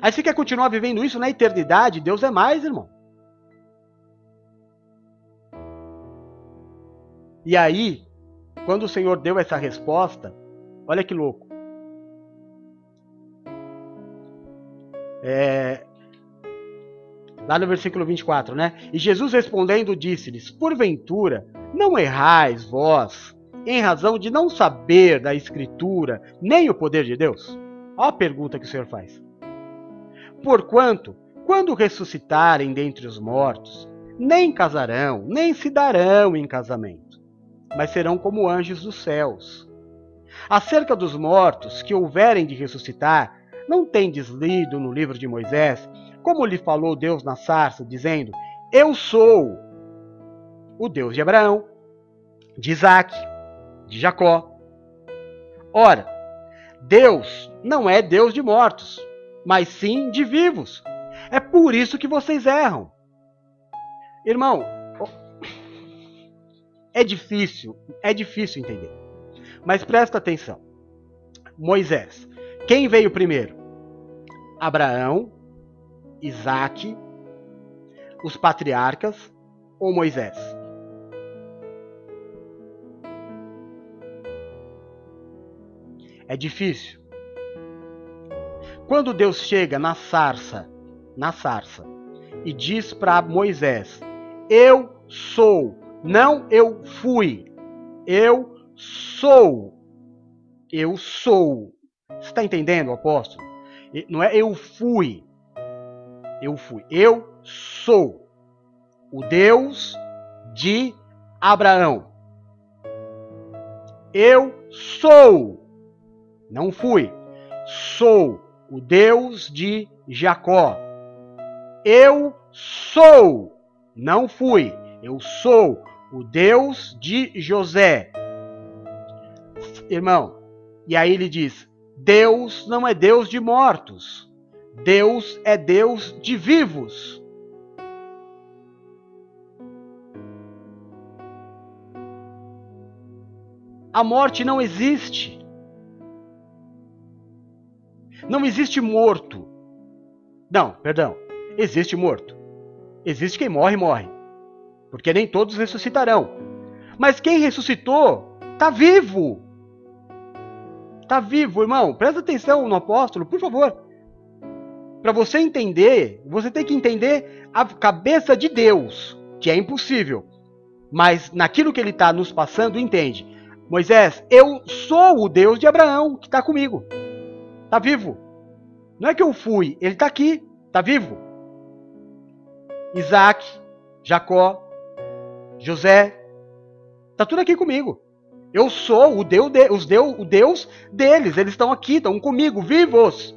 Aí você quer continuar vivendo isso na eternidade? Deus é mais, irmão. E aí, quando o Senhor deu essa resposta, olha que louco. É, lá no versículo 24, né? E Jesus respondendo disse-lhes: Porventura, não errais vós, em razão de não saber da Escritura nem o poder de Deus? Olha a pergunta que o Senhor faz. Porquanto, quando ressuscitarem dentre os mortos, nem casarão, nem se darão em casamento, mas serão como anjos dos céus. Acerca dos mortos que houverem de ressuscitar, não tendes lido no livro de Moisés, como lhe falou Deus na sarça, dizendo: Eu sou o Deus de Abraão, de Isaac, de Jacó. Ora, Deus não é Deus de mortos, mas sim de vivos. É por isso que vocês erram. Irmão, é difícil, é difícil entender. Mas presta atenção. Moisés. Quem veio primeiro? Abraão, Isaac, os patriarcas ou Moisés? É difícil. Quando Deus chega na sarça, na sarça, e diz para Moisés: Eu sou, não eu fui. Eu sou. Eu sou. Você está entendendo, apóstolo? Não é eu fui. Eu fui. Eu sou o Deus de Abraão. Eu sou. Não fui. Sou o Deus de Jacó. Eu sou. Não fui. Eu sou o Deus de José. Irmão, e aí ele diz: Deus não é Deus de mortos. Deus é Deus de vivos. A morte não existe. Não existe morto. Não, perdão. Existe morto. Existe quem morre, morre. Porque nem todos ressuscitarão. Mas quem ressuscitou está vivo. Está vivo, irmão. Presta atenção no apóstolo, por favor. Para você entender, você tem que entender a cabeça de Deus, que é impossível. Mas naquilo que ele está nos passando, entende. Moisés, eu sou o Deus de Abraão que está comigo. Está vivo. Não é que eu fui, ele está aqui, está vivo. Isaac, Jacó, José, está tudo aqui comigo. Eu sou o Deus, de, os Deus, o Deus deles, eles estão aqui, estão comigo, vivos.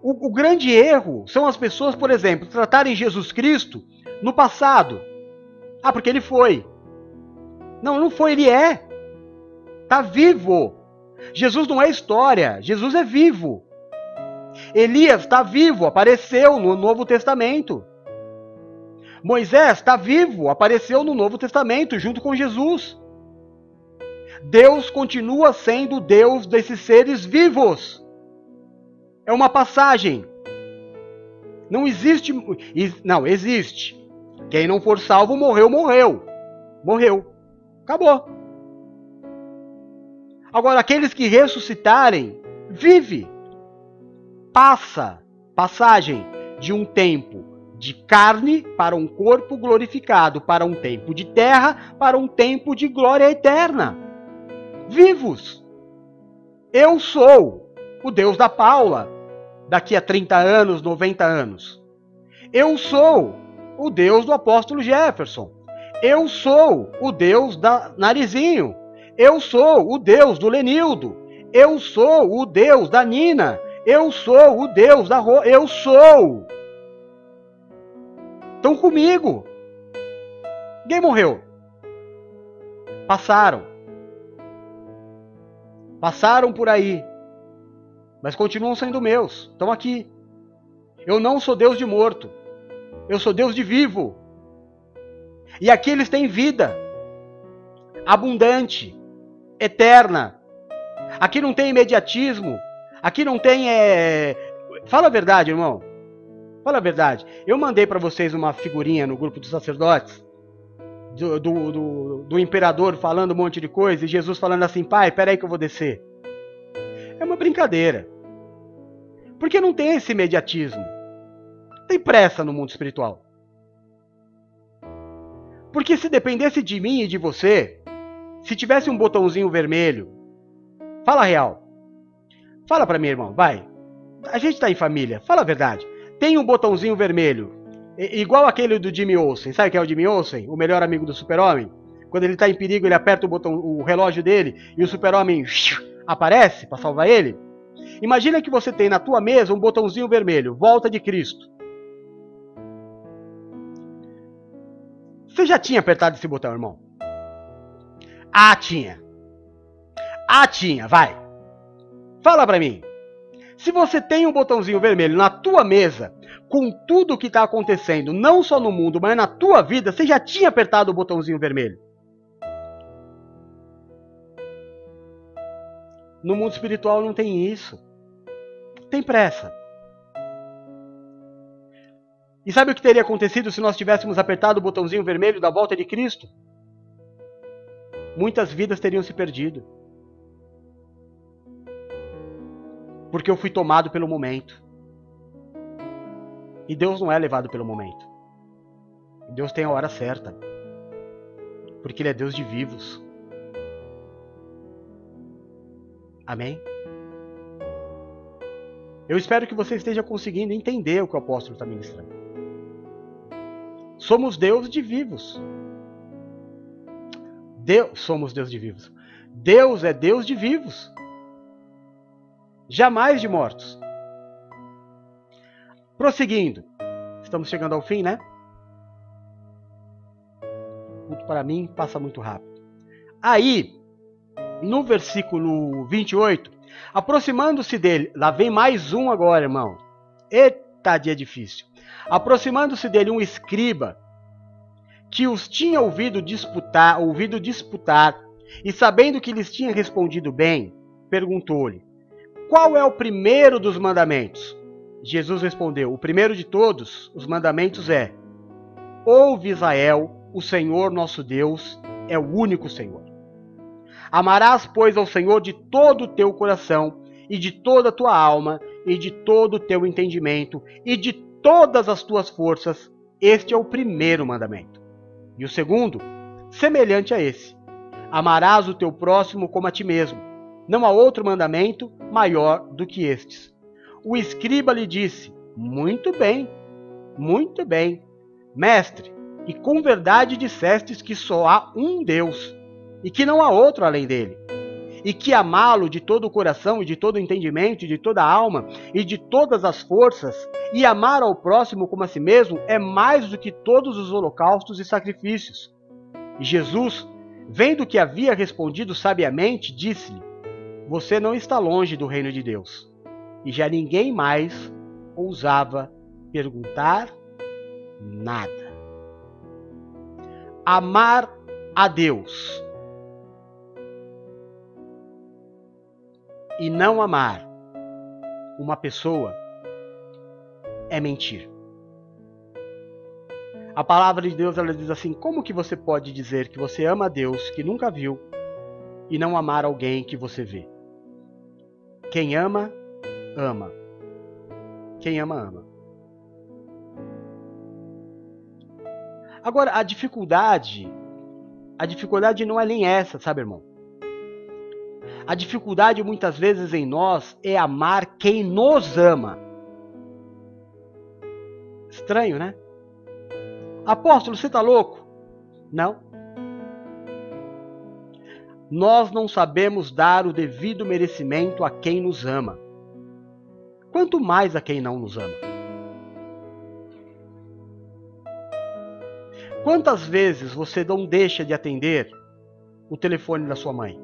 O, o grande erro são as pessoas, por exemplo, tratarem Jesus Cristo no passado. Ah, porque ele foi. Não, não foi, ele é. Está vivo. Jesus não é história, Jesus é vivo. Elias está vivo, apareceu no Novo Testamento. Moisés está vivo, apareceu no Novo Testamento junto com Jesus. Deus continua sendo Deus desses seres vivos. É uma passagem. Não existe. Não, existe. Quem não for salvo morreu, morreu. Morreu. Acabou. Agora, aqueles que ressuscitarem, vive. Passa. Passagem de um tempo de carne para um corpo glorificado, para um tempo de terra, para um tempo de glória eterna vivos. Eu sou o Deus da Paula daqui a 30 anos, 90 anos. Eu sou o Deus do apóstolo Jefferson. Eu sou o Deus da Narizinho. Eu sou o Deus do Lenildo. Eu sou o Deus da Nina. Eu sou o Deus da Ro... Eu sou. Estão comigo. Ninguém morreu. Passaram passaram por aí, mas continuam sendo meus, estão aqui. Eu não sou Deus de morto, eu sou Deus de vivo. E aqui eles têm vida, abundante, eterna. Aqui não tem imediatismo, aqui não tem. É... Fala a verdade, irmão. Fala a verdade. Eu mandei para vocês uma figurinha no grupo dos sacerdotes do, do, do, do, imperador falando um monte de coisa e Jesus falando assim: pai, peraí que eu vou descer. É uma brincadeira. Porque não tem esse imediatismo. Tem pressa no mundo espiritual. Porque se dependesse de mim e de você, se tivesse um botãozinho vermelho, fala real. Fala para mim, irmão, vai. A gente tá em família, fala a verdade. Tem um botãozinho vermelho, igual aquele do Jimmy Olsen, sabe que é o Jimmy Olsen, o melhor amigo do Super-Homem? Quando ele está em perigo, ele aperta o botão, o relógio dele e o Super-Homem aparece para salvar ele. Imagina que você tem na tua mesa um botãozinho vermelho, volta de Cristo. Você já tinha apertado esse botão, irmão? Ah, tinha. Ah, tinha, vai. Fala pra mim. Se você tem um botãozinho vermelho na tua mesa, com tudo o que está acontecendo, não só no mundo, mas na tua vida, você já tinha apertado o botãozinho vermelho. No mundo espiritual não tem isso. Tem pressa. E sabe o que teria acontecido se nós tivéssemos apertado o botãozinho vermelho da volta de Cristo? Muitas vidas teriam se perdido. Porque eu fui tomado pelo momento. E Deus não é levado pelo momento. Deus tem a hora certa. Porque Ele é Deus de vivos. Amém? Eu espero que você esteja conseguindo entender o que o apóstolo está ministrando. Somos Deus de vivos. Deus, somos Deus de vivos. Deus é Deus de vivos. Jamais de mortos. Prosseguindo. Estamos chegando ao fim, né? Muito para mim passa muito rápido. Aí, no versículo 28, aproximando-se dele, lá vem mais um agora, irmão. Eita, dia difícil. Aproximando-se dele um escriba que os tinha ouvido disputar, ouvido disputar, e sabendo que lhes tinha respondido bem, perguntou-lhe: Qual é o primeiro dos mandamentos? Jesus respondeu: O primeiro de todos os mandamentos é: Ouve Israel, o Senhor nosso Deus é o único Senhor. Amarás, pois, ao Senhor de todo o teu coração, e de toda a tua alma, e de todo o teu entendimento, e de todas as tuas forças. Este é o primeiro mandamento. E o segundo, semelhante a esse: Amarás o teu próximo como a ti mesmo. Não há outro mandamento maior do que estes. O escriba lhe disse: Muito bem, muito bem, mestre, e com verdade dissestes que só há um Deus e que não há outro além dele. E que amá-lo de todo o coração e de todo o entendimento, e de toda a alma e de todas as forças, e amar ao próximo como a si mesmo, é mais do que todos os holocaustos e sacrifícios. E Jesus, vendo que havia respondido sabiamente, disse-lhe: Você não está longe do reino de Deus. E já ninguém mais ousava perguntar nada. Amar a Deus e não amar uma pessoa é mentir. A palavra de Deus ela diz assim: como que você pode dizer que você ama a Deus que nunca viu e não amar alguém que você vê? Quem ama, ama. Quem ama, ama. Agora, a dificuldade, a dificuldade não é nem essa, sabe, irmão? A dificuldade muitas vezes em nós é amar quem nos ama. Estranho, né? Apóstolo, você está louco? Não. Nós não sabemos dar o devido merecimento a quem nos ama. Quanto mais a quem não nos ama. Quantas vezes você não deixa de atender o telefone da sua mãe?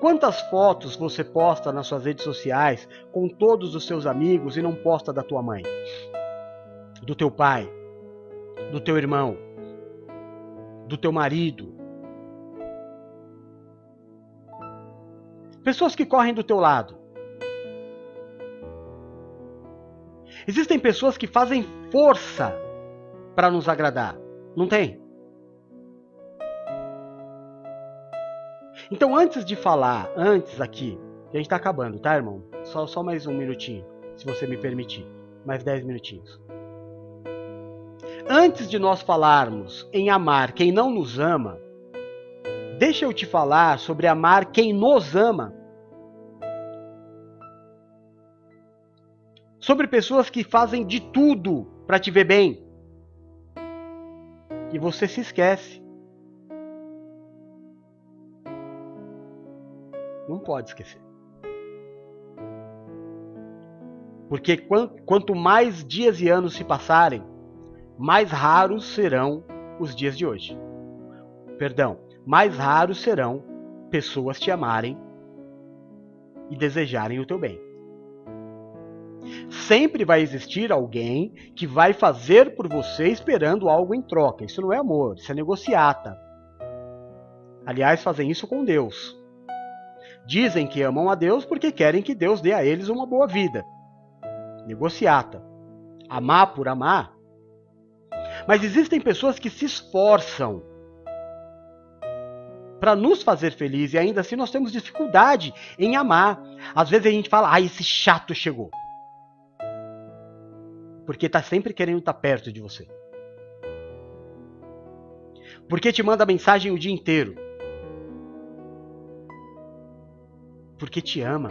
Quantas fotos você posta nas suas redes sociais com todos os seus amigos e não posta da tua mãe, do teu pai, do teu irmão, do teu marido? Pessoas que correm do teu lado. Existem pessoas que fazem força para nos agradar. Não tem? Então, antes de falar, antes aqui, a gente está acabando, tá, irmão? Só, só mais um minutinho, se você me permitir. Mais dez minutinhos. Antes de nós falarmos em amar quem não nos ama, deixa eu te falar sobre amar quem nos ama. sobre pessoas que fazem de tudo para te ver bem. E você se esquece. Não pode esquecer. Porque quanto mais dias e anos se passarem, mais raros serão os dias de hoje. Perdão, mais raros serão pessoas te amarem e desejarem o teu bem. Sempre vai existir alguém que vai fazer por você esperando algo em troca. Isso não é amor, isso é negociata. Aliás, fazem isso com Deus. Dizem que amam a Deus porque querem que Deus dê a eles uma boa vida. Negociata. Amar por amar. Mas existem pessoas que se esforçam para nos fazer felizes e ainda assim nós temos dificuldade em amar. Às vezes a gente fala, ah, esse chato chegou. Porque está sempre querendo estar tá perto de você. Porque te manda mensagem o dia inteiro. Porque te ama.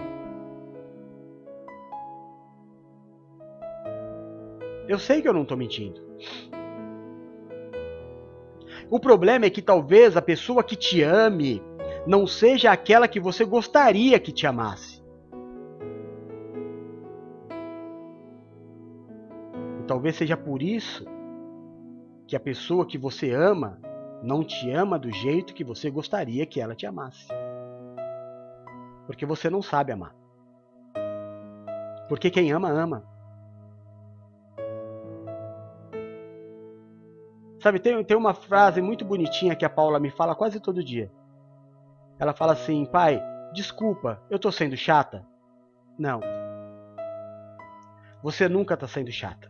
Eu sei que eu não estou mentindo. O problema é que talvez a pessoa que te ame não seja aquela que você gostaria que te amasse. E talvez seja por isso que a pessoa que você ama não te ama do jeito que você gostaria que ela te amasse. Porque você não sabe amar. Porque quem ama, ama. Sabe, tem, tem uma frase muito bonitinha que a Paula me fala quase todo dia. Ela fala assim: pai, desculpa, eu tô sendo chata? Não. Você nunca tá sendo chata.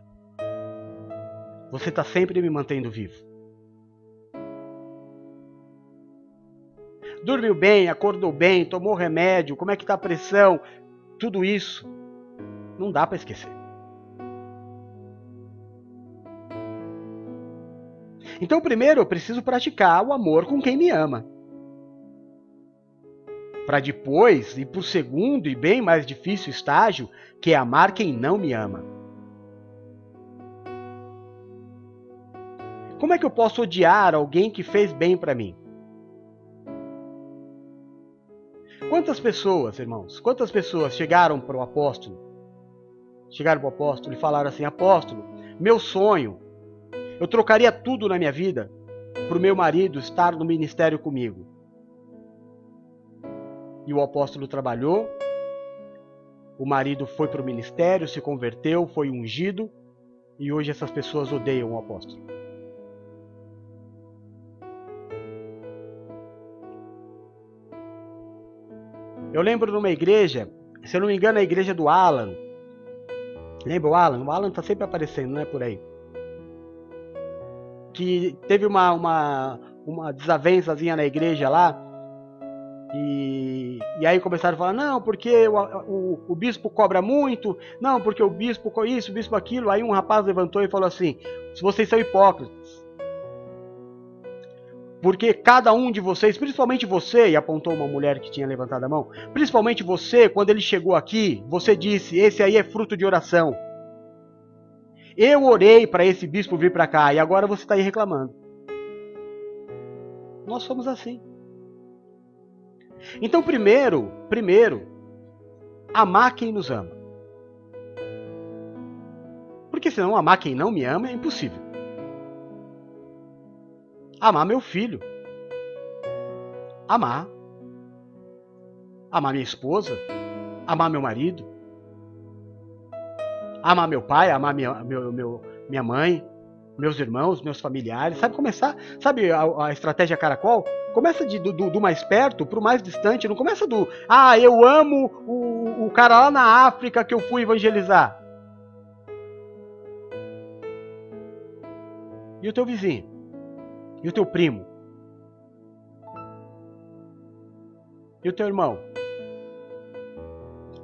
Você tá sempre me mantendo vivo. Dormiu bem, acordou bem, tomou remédio, como é que tá a pressão? Tudo isso não dá para esquecer. Então, primeiro eu preciso praticar o amor com quem me ama. Para depois ir para o segundo e bem mais difícil estágio, que é amar quem não me ama. Como é que eu posso odiar alguém que fez bem para mim? Quantas pessoas, irmãos, quantas pessoas chegaram para o apóstolo? Chegaram para o apóstolo e falaram assim: Apóstolo, meu sonho eu trocaria tudo na minha vida para o meu marido estar no ministério comigo. E o apóstolo trabalhou, o marido foi para o ministério, se converteu, foi ungido, e hoje essas pessoas odeiam o apóstolo. Eu lembro numa igreja, se eu não me engano, a igreja do Alan. Lembra o Alan? O Alan está sempre aparecendo, né, por aí que teve uma, uma, uma desavençazinha na igreja lá. E, e aí começaram a falar, não, porque o, o, o, bispo cobra muito, não, porque o bispo isso, o bispo aquilo. Aí um rapaz levantou e falou assim: vocês são hipócritas. Porque cada um de vocês, principalmente você, e apontou uma mulher que tinha levantado a mão, principalmente você, quando ele chegou aqui, você disse: esse aí é fruto de oração. Eu orei para esse bispo vir para cá e agora você está aí reclamando. Nós somos assim. Então, primeiro, primeiro, amar quem nos ama. Porque senão amar quem não me ama é impossível. Amar meu filho. Amar. Amar minha esposa. Amar meu marido amar meu pai, amar minha, meu, meu, minha mãe, meus irmãos, meus familiares. Sabe começar? Sabe a, a estratégia caracol? Começa de, do, do, mais perto para o mais distante. Não começa do ah, eu amo o, o cara lá na África que eu fui evangelizar. E o teu vizinho? E o teu primo? E o teu irmão?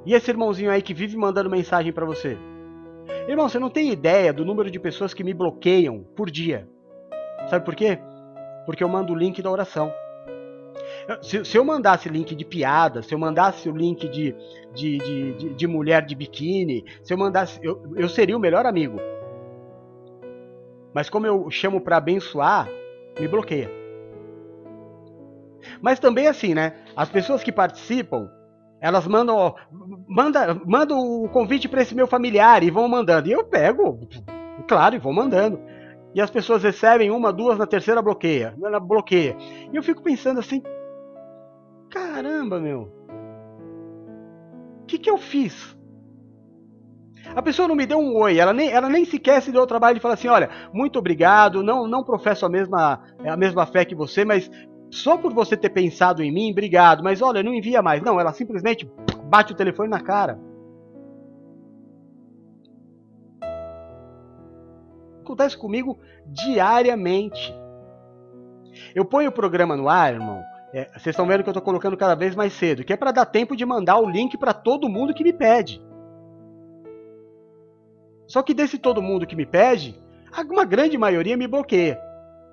E esse irmãozinho aí que vive mandando mensagem para você? Irmão, você não tem ideia do número de pessoas que me bloqueiam por dia. Sabe por quê? Porque eu mando o link da oração. Se, se, eu mandasse link de piada, se eu mandasse o link de, de, de, de, de mulher de biquíni, se eu mandasse. Eu, eu seria o melhor amigo. Mas como eu chamo para abençoar, me bloqueia. Mas também assim, né? As pessoas que participam, elas mandam, ó, manda, manda o convite para esse meu familiar e vão mandando. E eu pego, claro, e vou mandando. E as pessoas recebem uma, duas, na terceira bloqueia. Ela bloqueia. E eu fico pensando assim: caramba, meu. O que, que eu fiz? A pessoa não me deu um oi, ela nem, ela nem sequer se deu o trabalho de falar assim: olha, muito obrigado, não, não professo a mesma, a mesma fé que você, mas só por você ter pensado em mim, obrigado, mas olha, não envia mais. Não, ela simplesmente bate o telefone na cara. Acontece comigo diariamente. Eu ponho o programa no ar, irmão. É, vocês estão vendo que eu estou colocando cada vez mais cedo, que é para dar tempo de mandar o link para todo mundo que me pede. Só que desse todo mundo que me pede, uma grande maioria me bloqueia.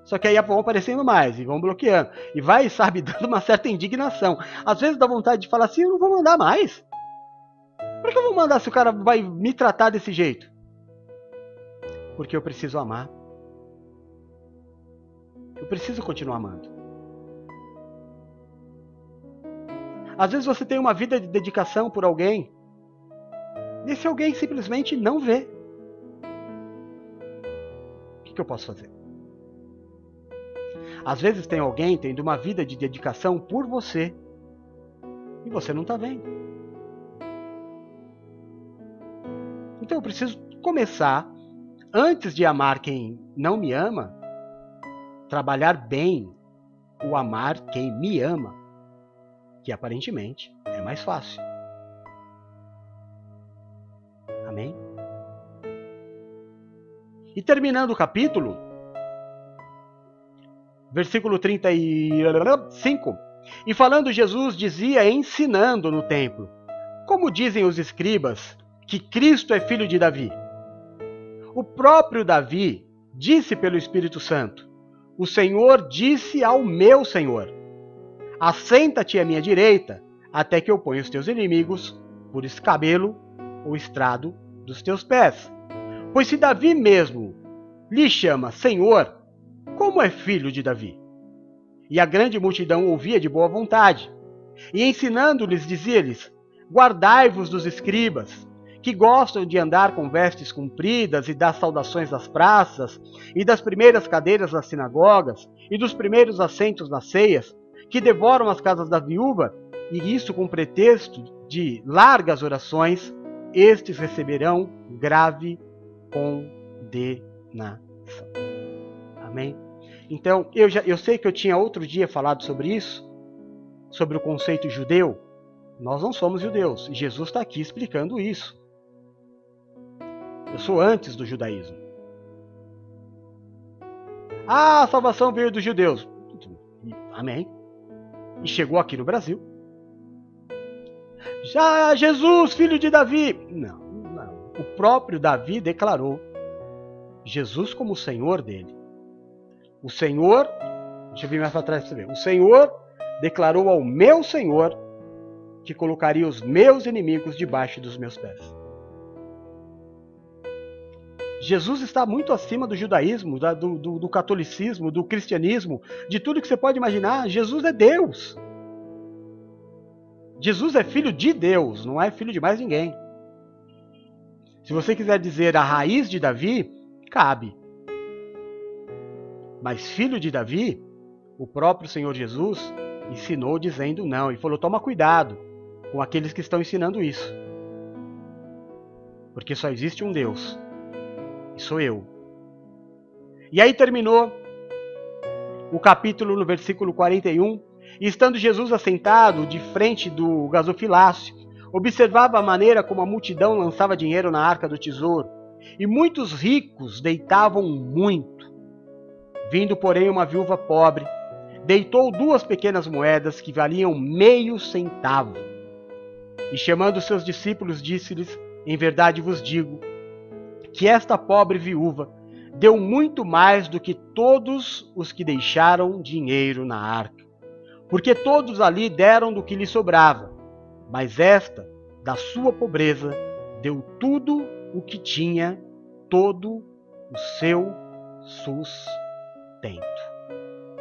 Só que aí vão aparecendo mais e vão bloqueando. E vai, sabe, dando uma certa indignação. Às vezes dá vontade de falar assim: eu não vou mandar mais. Por que eu vou mandar se o cara vai me tratar desse jeito? Porque eu preciso amar. Eu preciso continuar amando. Às vezes você tem uma vida de dedicação por alguém. E esse alguém simplesmente não vê que eu posso fazer? Às vezes tem alguém tendo uma vida de dedicação por você e você não está vendo. Então eu preciso começar, antes de amar quem não me ama, trabalhar bem o amar quem me ama, que aparentemente é mais fácil. Amém? E terminando o capítulo, versículo 35. E falando Jesus dizia ensinando no templo: Como dizem os escribas que Cristo é filho de Davi? O próprio Davi disse pelo Espírito Santo: O Senhor disse ao meu Senhor: Assenta-te à minha direita, até que eu ponha os teus inimigos por escabelo ou estrado dos teus pés. Pois se Davi mesmo lhe chama Senhor, como é filho de Davi? E a grande multidão ouvia de boa vontade. E ensinando-lhes, dizia-lhes: Guardai-vos dos escribas, que gostam de andar com vestes compridas e das saudações das praças, e das primeiras cadeiras das sinagogas, e dos primeiros assentos nas ceias, que devoram as casas da viúva, e isso com pretexto de largas orações, estes receberão grave condenação. Amém? Então, eu, já, eu sei que eu tinha outro dia falado sobre isso, sobre o conceito judeu. Nós não somos judeus, Jesus está aqui explicando isso. Eu sou antes do judaísmo. Ah, a salvação veio dos judeus. Amém. E chegou aqui no Brasil. Já Jesus, filho de Davi. Não o próprio Davi declarou Jesus como o Senhor dele. O Senhor, deixa eu vir mais para trás para você ver. O Senhor declarou ao meu Senhor que colocaria os meus inimigos debaixo dos meus pés. Jesus está muito acima do judaísmo, do, do, do, catolicismo, do cristianismo, de tudo que você pode imaginar. Jesus é Deus. Jesus é filho de Deus, não é filho de mais ninguém. Se você quiser dizer a raiz de Davi, cabe. Mas filho de Davi, o próprio Senhor Jesus ensinou dizendo não. E falou: toma cuidado com aqueles que estão ensinando isso. Porque só existe um Deus. E sou eu. E aí terminou o capítulo no versículo 41. E estando Jesus assentado de frente do gasofilácio, Observava a maneira como a multidão lançava dinheiro na arca do tesouro, e muitos ricos deitavam muito. Vindo, porém, uma viúva pobre, deitou duas pequenas moedas que valiam meio centavo. E chamando seus discípulos, disse-lhes: Em verdade vos digo, que esta pobre viúva deu muito mais do que todos os que deixaram dinheiro na arca. porque todos ali deram do que lhe sobrava, mas esta, da sua pobreza, deu tudo o que tinha, todo o seu sustento. Thank